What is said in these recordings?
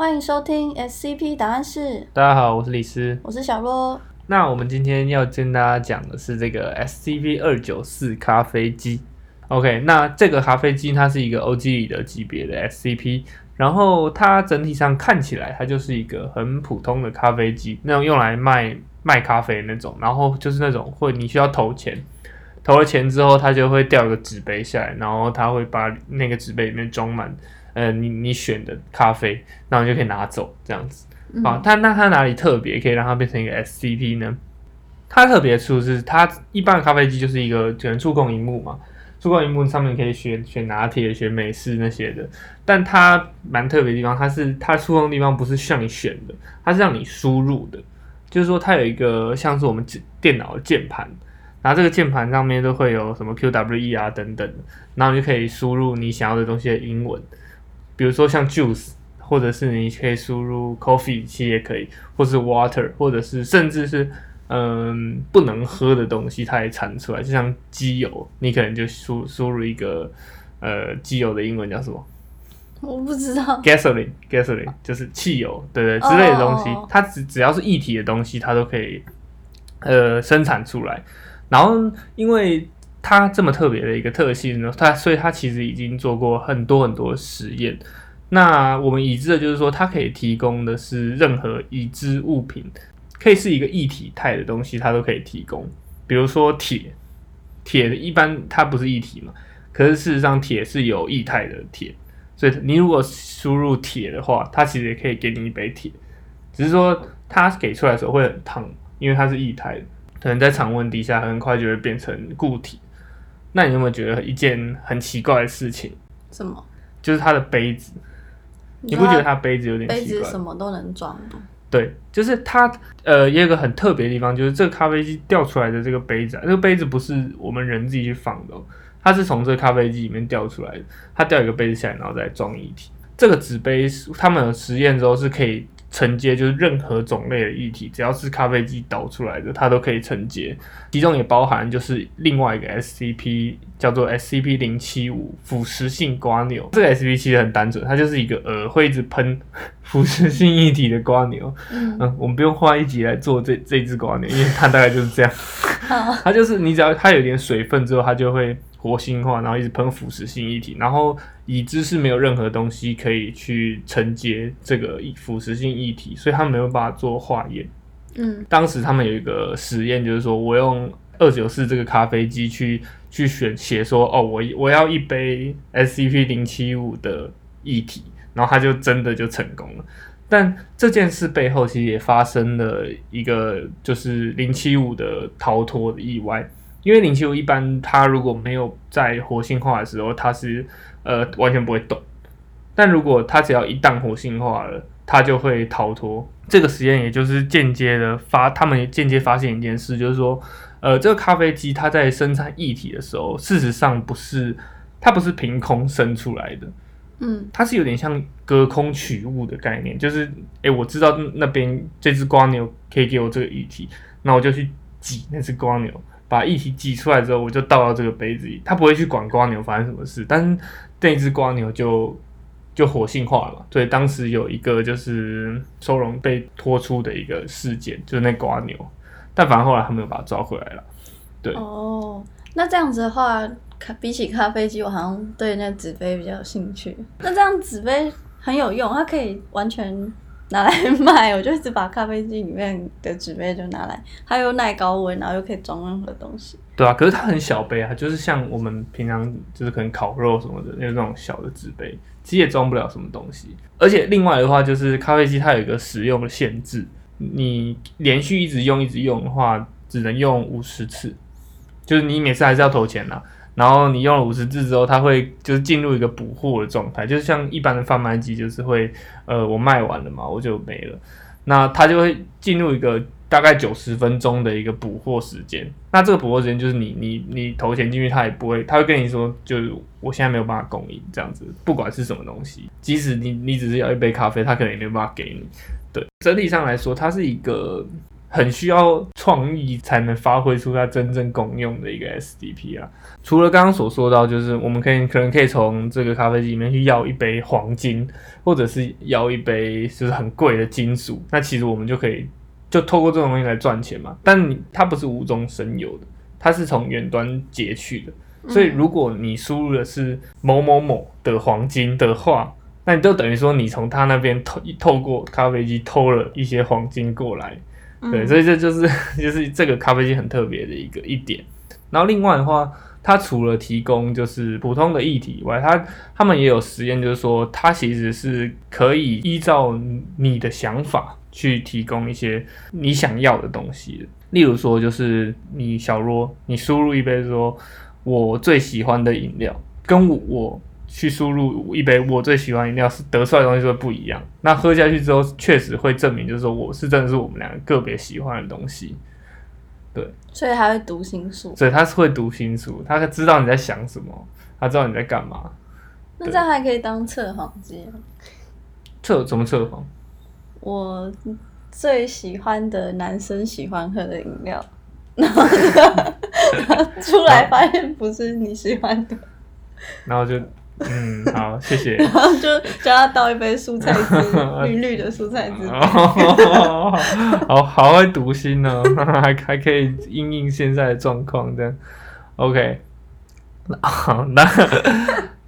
欢迎收听 SCP 答案室，大家好，我是李斯。我是小洛。那我们今天要跟大家讲的是这个 SCP 二九四咖啡机。OK，那这个咖啡机它是一个 OG 里的级别的 SCP，然后它整体上看起来它就是一个很普通的咖啡机，那种用来卖卖咖啡那种，然后就是那种会你需要投钱，投了钱之后它就会掉一个纸杯下来，然后它会把那个纸杯里面装满呃你你选的咖啡，然后你就可以拿走这样子。啊，它那它哪里特别可以让它变成一个 SCP 呢？它特别处是它一般的咖啡机就是一个只能触控荧幕嘛，触控荧幕上面可以选选拿铁、选美式那些的。但它蛮特别的地方，它是它触控地方不是像你选的，它是让你输入的。就是说它有一个像是我们电脑的键盘，然后这个键盘上面都会有什么 QWE 啊等等，然后你就可以输入你想要的东西的英文，比如说像 juice。或者是你可以输入 coffee，其实也可以，或是 water，或者是甚至是嗯不能喝的东西，它也产出来，就像机油，你可能就输输入一个呃机油的英文叫什么？我不知道。gasoline，gasoline 就是汽油，对对之类的东西，它只只要是液体的东西，它都可以呃生产出来。然后因为它这么特别的一个特性呢，它所以它其实已经做过很多很多实验。那我们已知的就是说，它可以提供的是任何已知物品，可以是一个液体态的东西，它都可以提供。比如说铁，铁一般它不是液体嘛，可是事实上铁是有液态的铁，所以你如果输入铁的话，它其实也可以给你一杯铁，只是说它给出来的时候会很烫，因为它是液态的，可能在常温底下很快就会变成固体。那你有没有觉得一件很奇怪的事情？什么？就是它的杯子。你不觉得它杯子有点杯子什么都能装吗？对，就是它呃，也有个很特别的地方，就是这个咖啡机掉出来的这个杯子，啊，这个杯子不是我们人自己去放的，哦它是从这个咖啡机里面掉出来的。它掉一个杯子下来，然后再装液体。这个纸杯，他们实验之后是可以。承接就是任何种类的液体，只要是咖啡机导出来的，它都可以承接。其中也包含就是另外一个 SCP，叫做 SCP 零七五腐蚀性瓜牛。这个 SCP 其实很单纯，它就是一个呃会一直喷 腐蚀性液体的瓜牛。嗯，我们不用花一集来做这这只瓜牛，因为它大概就是这样。它就是你只要它有点水分之后，它就会。活性化，然后一直喷腐蚀性液体，然后已知是没有任何东西可以去承接这个腐蚀性液体，所以他没有办法做化验。嗯，当时他们有一个实验，就是说我用二九四这个咖啡机去去选写说，哦，我我要一杯 SCP 零七五的液体，然后他就真的就成功了。但这件事背后其实也发生了一个就是零七五的逃脱的意外。因为零七五一般，它如果没有在活性化的时候，它是呃完全不会动。但如果它只要一旦活性化了，它就会逃脱。这个实验也就是间接的发，他们间接发现一件事，就是说，呃，这个咖啡机它在生产液体的时候，事实上不是它不是凭空生出来的，嗯，它是有点像隔空取物的概念，就是诶，我知道那边这只瓜牛可以给我这个液体，那我就去挤那只瓜牛。把液体挤出来之后，我就倒到这个杯子里。它不会去管瓜牛发生什么事，但是那只瓜牛就就活性化了。所以当时有一个就是收容被拖出的一个事件，就是那瓜牛。但反正后来他们又把它抓回来了。对哦，那这样子的话，咖比起咖啡机，我好像对那纸杯比较有兴趣。那这样纸杯很有用，它可以完全。拿来卖，我就一直把咖啡机里面的纸杯就拿来，它又耐高温，然后又可以装任何东西。对啊，可是它很小杯啊，就是像我们平常就是可能烤肉什么的那种小的纸杯，其实也装不了什么东西。而且另外的话，就是咖啡机它有一个使用的限制，你连续一直用一直用的话，只能用五十次，就是你每次还是要投钱呐。然后你用了五十次之后，它会就是进入一个补货的状态，就是像一般的贩卖机，就是会呃我卖完了嘛，我就没了，那它就会进入一个大概九十分钟的一个补货时间。那这个补货时间就是你你你投钱进去，他也不会，他会跟你说，就是我现在没有办法供应这样子，不管是什么东西，即使你你只是要一杯咖啡，他可能也没有办法给你。对，整体上来说，它是一个很需要创意才能发挥出它真正功用的一个 SDP 啊。除了刚刚所说到，就是我们可以可能可以从这个咖啡机里面去要一杯黄金，或者是要一杯就是很贵的金属，那其实我们就可以就透过这种东西来赚钱嘛。但你它不是无中生有的，它是从远端截取的。所以如果你输入的是某某某的黄金的话，那你就等于说你从他那边透透过咖啡机偷了一些黄金过来。对，所以这就是 就是这个咖啡机很特别的一个一点。然后另外的话，它除了提供就是普通的议题以外，它他们也有实验，就是说它其实是可以依照你的想法去提供一些你想要的东西的。例如说，就是你小若你输入一杯说我最喜欢的饮料，跟我。去输入一杯我最喜欢饮料，是得出来的东西就会不一样。那喝下去之后，确实会证明，就是说我是真的是我们两个个别喜欢的东西。对，所以他会读心术。所以他是会读心术，他知道你在想什么，他知道你在干嘛。那这样还可以当测谎机？测怎么测谎？我最喜欢的男生喜欢喝的饮料，然后出来发现不是你喜欢的，然后就。嗯，好，谢谢。然后就叫他倒一杯蔬菜汁，绿绿的蔬菜汁。好好会读心哦，还还可以应应现在的状况的。OK，好，那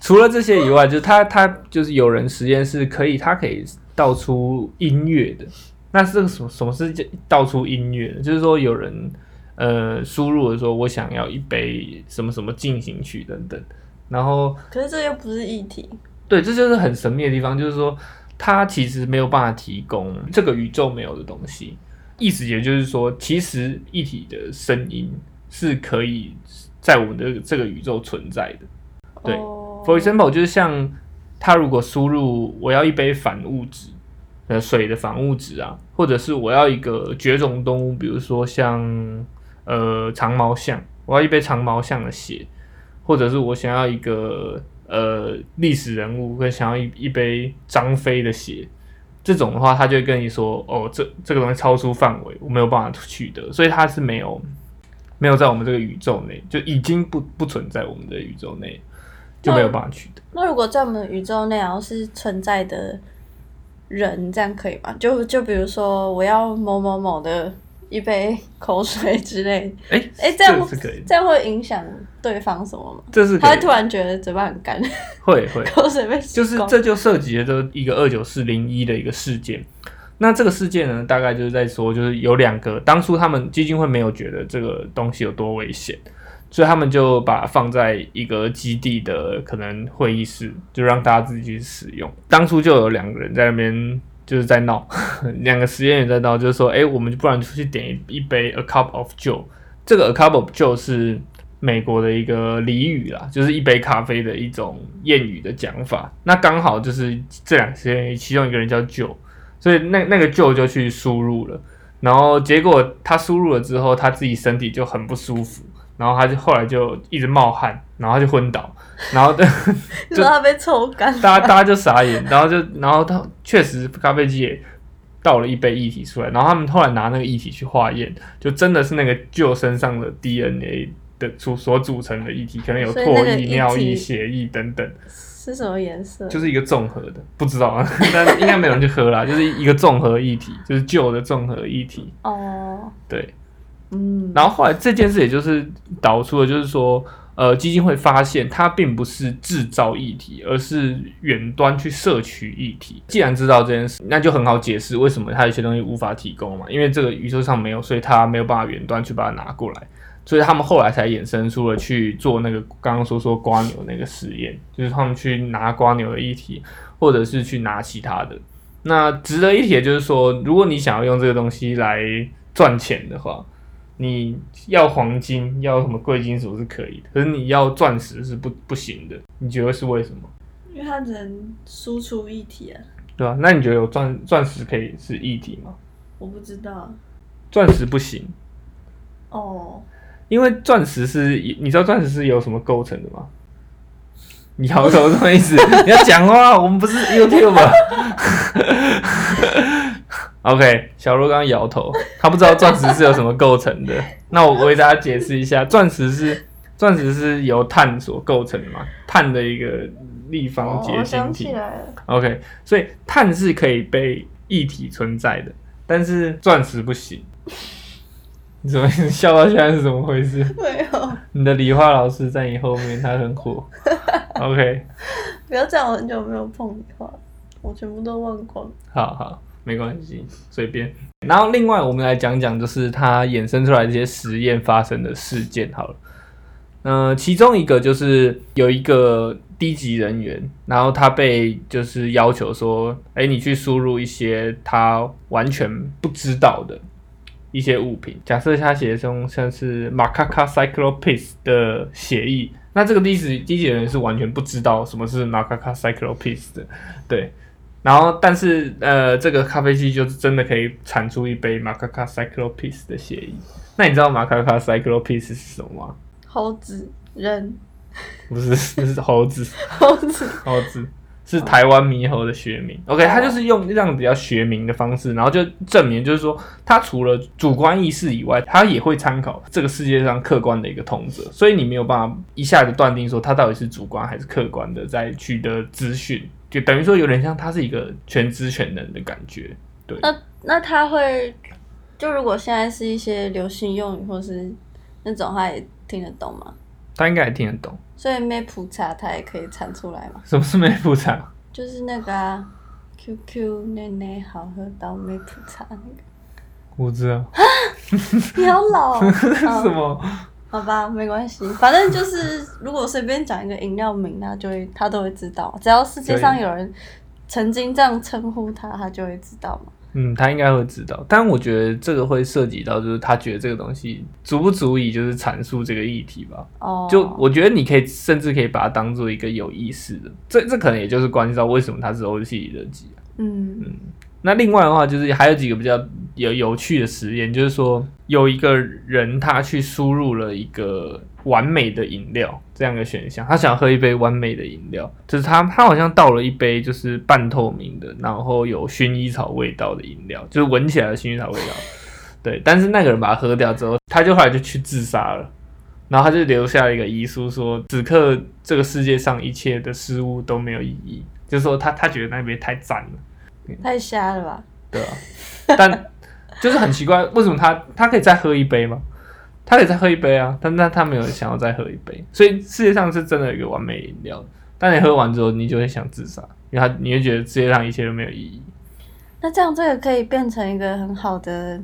除了这些以外，就是他他就是有人实验室可以，他可以倒出音乐的。那这个什什么是倒出音乐的？就是说有人呃输入的说，我想要一杯什么什么进行曲等等。然后，可是这又不是议题。对，这就是很神秘的地方，就是说，它其实没有办法提供这个宇宙没有的东西。意思也就是说，其实一体的声音是可以在我们的这个宇宙存在的。对，For example，就是像他如果输入我要一杯反物质，呃，水的反物质啊，或者是我要一个绝种动物，比如说像呃长毛象，我要一杯长毛象的血。或者是我想要一个呃历史人物，跟想要一一杯张飞的血，这种的话，他就会跟你说，哦，这这个东西超出范围，我没有办法取得，所以它是没有没有在我们这个宇宙内，就已经不不存在我们的宇宙内，就没有办法取得。那如果在我们的宇宙内，然后是存在的人，这样可以吗？就就比如说，我要某某某的。一杯口水之类，哎哎，这样这样会影响对方什么吗？这是他会突然觉得嘴巴很干，会会口水被就是这就涉及了这一个二九四零一的一个事件。那这个事件呢，大概就是在说，就是有两个当初他们基金会没有觉得这个东西有多危险，所以他们就把放在一个基地的可能会议室，就让大家自己去使用。当初就有两个人在那边。就是在闹，两个实验员在闹，就是说，哎，我们不然出去点一杯 a cup of joe。这个 a cup of joe 是美国的一个俚语啦，就是一杯咖啡的一种谚语的讲法。那刚好就是这两个实验其中一个人叫 Joe，所以那那个 Joe 就去输入了，然后结果他输入了之后，他自己身体就很不舒服。然后他就后来就一直冒汗，然后就昏倒，然后 就他被抽干，大家大家就傻眼，然后就然后他确实咖啡机也倒了一杯液体出来，然后他们后来拿那个液体去化验，就真的是那个旧身上的 DNA 的组所组成的液体，可能有唾液、尿液、血液等等。是什么颜色？就是一个综合的，不知道啊，但应该没有人去喝啦，就是一个综合液体，就是旧的综合液体。哦，对。嗯，然后后来这件事也就是导出了，就是说，呃，基金会发现它并不是制造议题，而是远端去摄取议题。既然知道这件事，那就很好解释为什么它有些东西无法提供嘛，因为这个宇宙上没有，所以它没有办法远端去把它拿过来。所以他们后来才衍生出了去做那个刚刚说说瓜牛那个实验，就是他们去拿瓜牛的议题，或者是去拿其他的。那值得一提的就是说，如果你想要用这个东西来赚钱的话，你要黄金，要什么贵金属是可以的，可是你要钻石是不不行的。你觉得是为什么？因为它只能输出一体啊。对啊，那你觉得有钻钻石可以是一体吗？我不知道。钻石不行。哦。因为钻石是，你知道钻石是由什么构成的吗？你摇头什么意思？你要讲话，我们不是 YouTube。OK，小鹿刚刚摇头，他不知道钻石是由什么构成的。那我为大家解释一下，钻石是钻石是由碳所构成的嘛？碳的一个立方结晶体。来了。OK，所以碳是可以被液体存在的，但是钻石不行。你怎么笑到现在是怎么回事？没有，你的理化老师在你后面，他很火。OK，不要这样，我很久没有碰理化，我全部都忘光。好好，没关系，随便。然后另外我们来讲讲，就是它衍生出来这些实验发生的事件好了。呃，其中一个就是有一个低级人员，然后他被就是要求说，哎，你去输入一些他完全不知道的一些物品。假设他写中像是 macaca cyclopis 的协议，那这个低级低级人员是完全不知道什么是 macaca cyclopis 的，对。然后，但是呃，这个咖啡机就是真的可以产出一杯 macaca cyclopis 的协议。那你知道 macaca cyclopis 是什么吗？猴子、人、不是，不是猴子，猴子，猴子。是台湾猕猴的学名。OK，它就是用这样比较学名的方式，然后就证明，就是说，它除了主观意识以外，它也会参考这个世界上客观的一个通则，所以你没有办法一下子断定说它到底是主观还是客观的在取得资讯，就等于说有点像他是一个全知全能的感觉。对，那那他会，就如果现在是一些流行用语或是那种，他也听得懂吗？他应该也听得懂所以梅普查他也可以产出来嘛？什么是梅普查。就是那个啊，QQ 奶奶好喝到梅普茶那个。我知道你好老、哦，什么，好吧，没关系，反正就是如果随便讲一个饮料名，他就会他都会知道，只要世界上有人曾经这样称呼他，他就会知道嘛。嗯，他应该会知道，但我觉得这个会涉及到，就是他觉得这个东西足不足以就是阐述这个议题吧。哦，就我觉得你可以甚至可以把它当做一个有意思的，这这可能也就是关系到为什么它是欧系里的机啊。嗯那另外的话，就是还有几个比较有有趣的实验，就是说有一个人他去输入了一个完美的饮料这样的选项，他想喝一杯完美的饮料，就是他他好像倒了一杯就是半透明的，然后有薰衣草味道的饮料，就是闻起来的薰衣草味道。对，但是那个人把它喝掉之后，他就后来就去自杀了。然后他就留下一个遗书说，此刻这个世界上一切的事物都没有意义，就是说他他觉得那杯太赞了。太瞎了吧？对啊，但 就是很奇怪，为什么他他可以再喝一杯吗？他可以再喝一杯啊，但但他没有想要再喝一杯，所以世界上是真的有一个完美饮料，但你喝完之后，你就会想自杀，因为他你会觉得世界上一切都没有意义。那这样这个可以变成一个很好的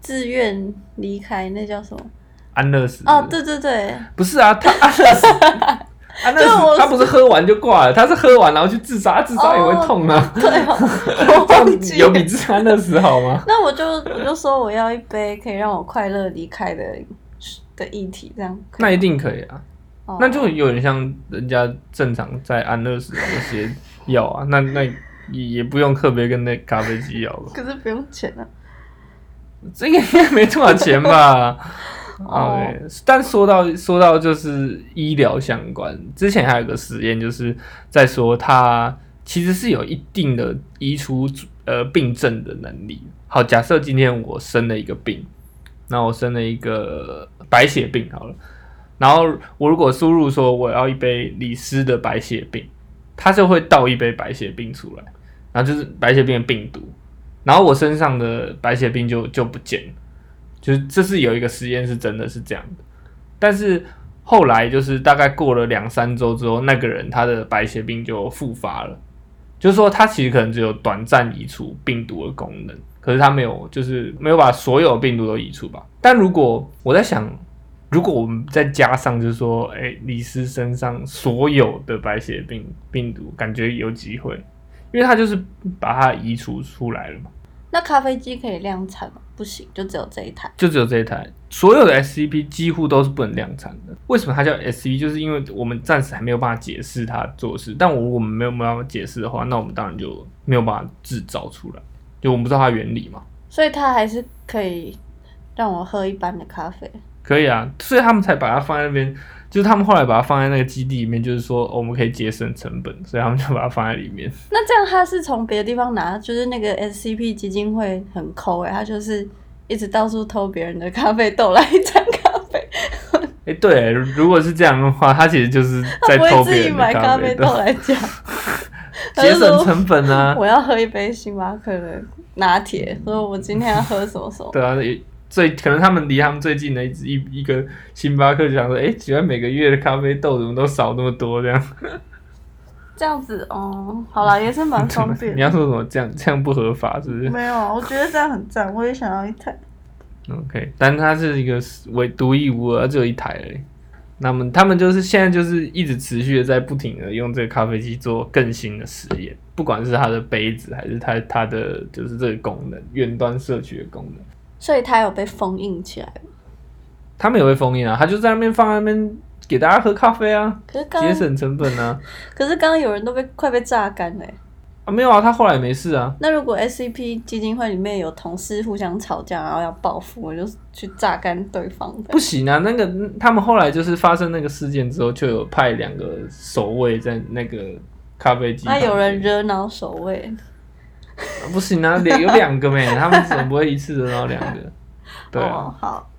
自愿离开，那叫什么？安乐死哦，对对对，不是啊，他安乐死，安乐对我死，他不是喝完就挂了，他是喝完然后去自杀，自杀也会痛啊，对哦，我这样忘记有比自安乐死好吗？那我就我就说我要一杯可以让我快乐离开的的议题，这样那一定可以啊，哦那就有点像人家正常在安乐死的那些药啊，那那也也不用特别跟那咖啡机要吧，可是不用钱啊。这个应该没多少钱吧？哦但说到说到就是医疗相关，之前还有个实验，就是在说它其实是有一定的移除呃病症的能力。好，假设今天我生了一个病，那我生了一个白血病好了，然后我如果输入说我要一杯李斯的白血病，它就会倒一杯白血病出来，然后就是白血病病毒，然后我身上的白血病就就不见了。就是这是有一个实验是真的是这样的，但是后来就是大概过了两三周之后，那个人他的白血病就复发了，就是说他其实可能只有短暂移除病毒的功能，可是他没有就是没有把所有病毒都移除吧。但如果我在想，如果我们再加上就是说，哎、李斯身上所有的白血病病毒，感觉有机会，因为他就是把它移除出来了嘛。那咖啡机可以量产吗？不行，就只有这一台。就只有这一台，所有的 SCP 几乎都是不能量产的。为什么它叫 SCP？就是因为我们暂时还没有办法解释它做事。但我如果我们没有办法解释的话，那我们当然就没有办法制造出来，就我们不知道它原理嘛。所以它还是可以让我喝一般的咖啡。可以啊，所以他们才把它放在那边，就是他们后来把它放在那个基地里面，就是说、哦我们可以节省成本，所以他们就把它放在里面。那这样他是从别的地方拿，就是那个 SCP 基金会很抠哎、他就是一直到处偷别人的咖啡豆来沾咖啡，哎、对，如果是这样的话，他其实就是在他不会偷别人的自己买咖啡啡豆，豆来加。节省成本啊。我要喝一杯星巴克的拿铁，说我今天要喝什么什么。对啊，也最可能他们离他们最近的一一一个星巴克就想说，哎、居然每个月的咖啡豆怎么都少那么多这样？这样子哦，好啦，也是蛮方便 你。要说什么这样这样不合法是不是没有，我觉得这样很赞，我也想要一台。？OK，但它是一个唯独一无二，只有一台而已。那么他们就是现在就是一直持续的在不停的用这个咖啡机做更新的实验，不管是它的杯子还是它它的就是这个功能，远端摄取的功能。所以它有被封印起来吗他们也会封印啊，他就在那边放在那边给大家喝咖啡啊，可是刚节省成本啊。可是刚刚有人都被快被榨干嘞。啊，没有啊，他后来没事啊。那如果 SCP 基金会里面有同事互相吵架，然后要报复，我就去榨干对方不。行啊，那个他们后来就是发生那个事件之后，就有派两个守卫在那个咖啡机。那有人惹恼守卫，啊 不行啊，两有两个没，他们怎么不会一次得到两个。对啊，哦，好，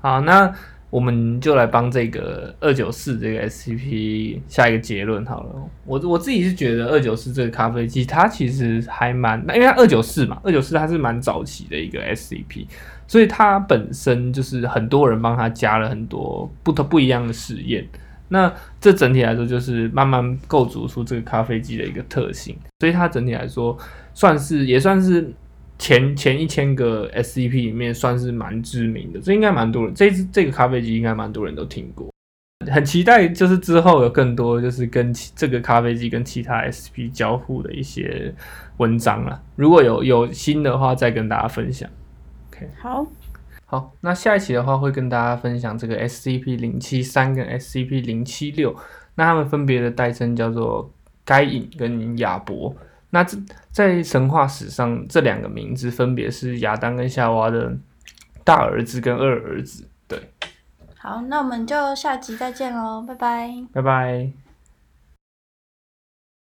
好，那我们就来帮这个二九四这个 SCP 下一个结论好了。我我自己是觉得二九四这个咖啡机，它其实还蛮，因为它二九四嘛，二九四它是蛮早期的一个 SCP，所以它本身就是很多人帮它加了很多不同不一样的实验。那这整体来说，就是慢慢构筑出这个咖啡机的一个特性，所以它整体来说算是也算是前前一千个 SCP 里面算是蛮知名的，这应该蛮多人，这这个咖啡机应该蛮多人都听过。很期待，就是之后有更多就是跟其这个咖啡机跟其他 SP 交互的一些文章啊。如果有有新的话，再跟大家分享。OK，好，好，那下一期的话会跟大家分享这个 SCP 零七三跟 SCP 零七六，那它们分别的代称叫做该隐跟亚伯。那这在神话史上，这两个名字分别是亚当跟夏娃的大儿子跟二儿子。对，好，那我们就下集再见喽，拜拜。拜拜。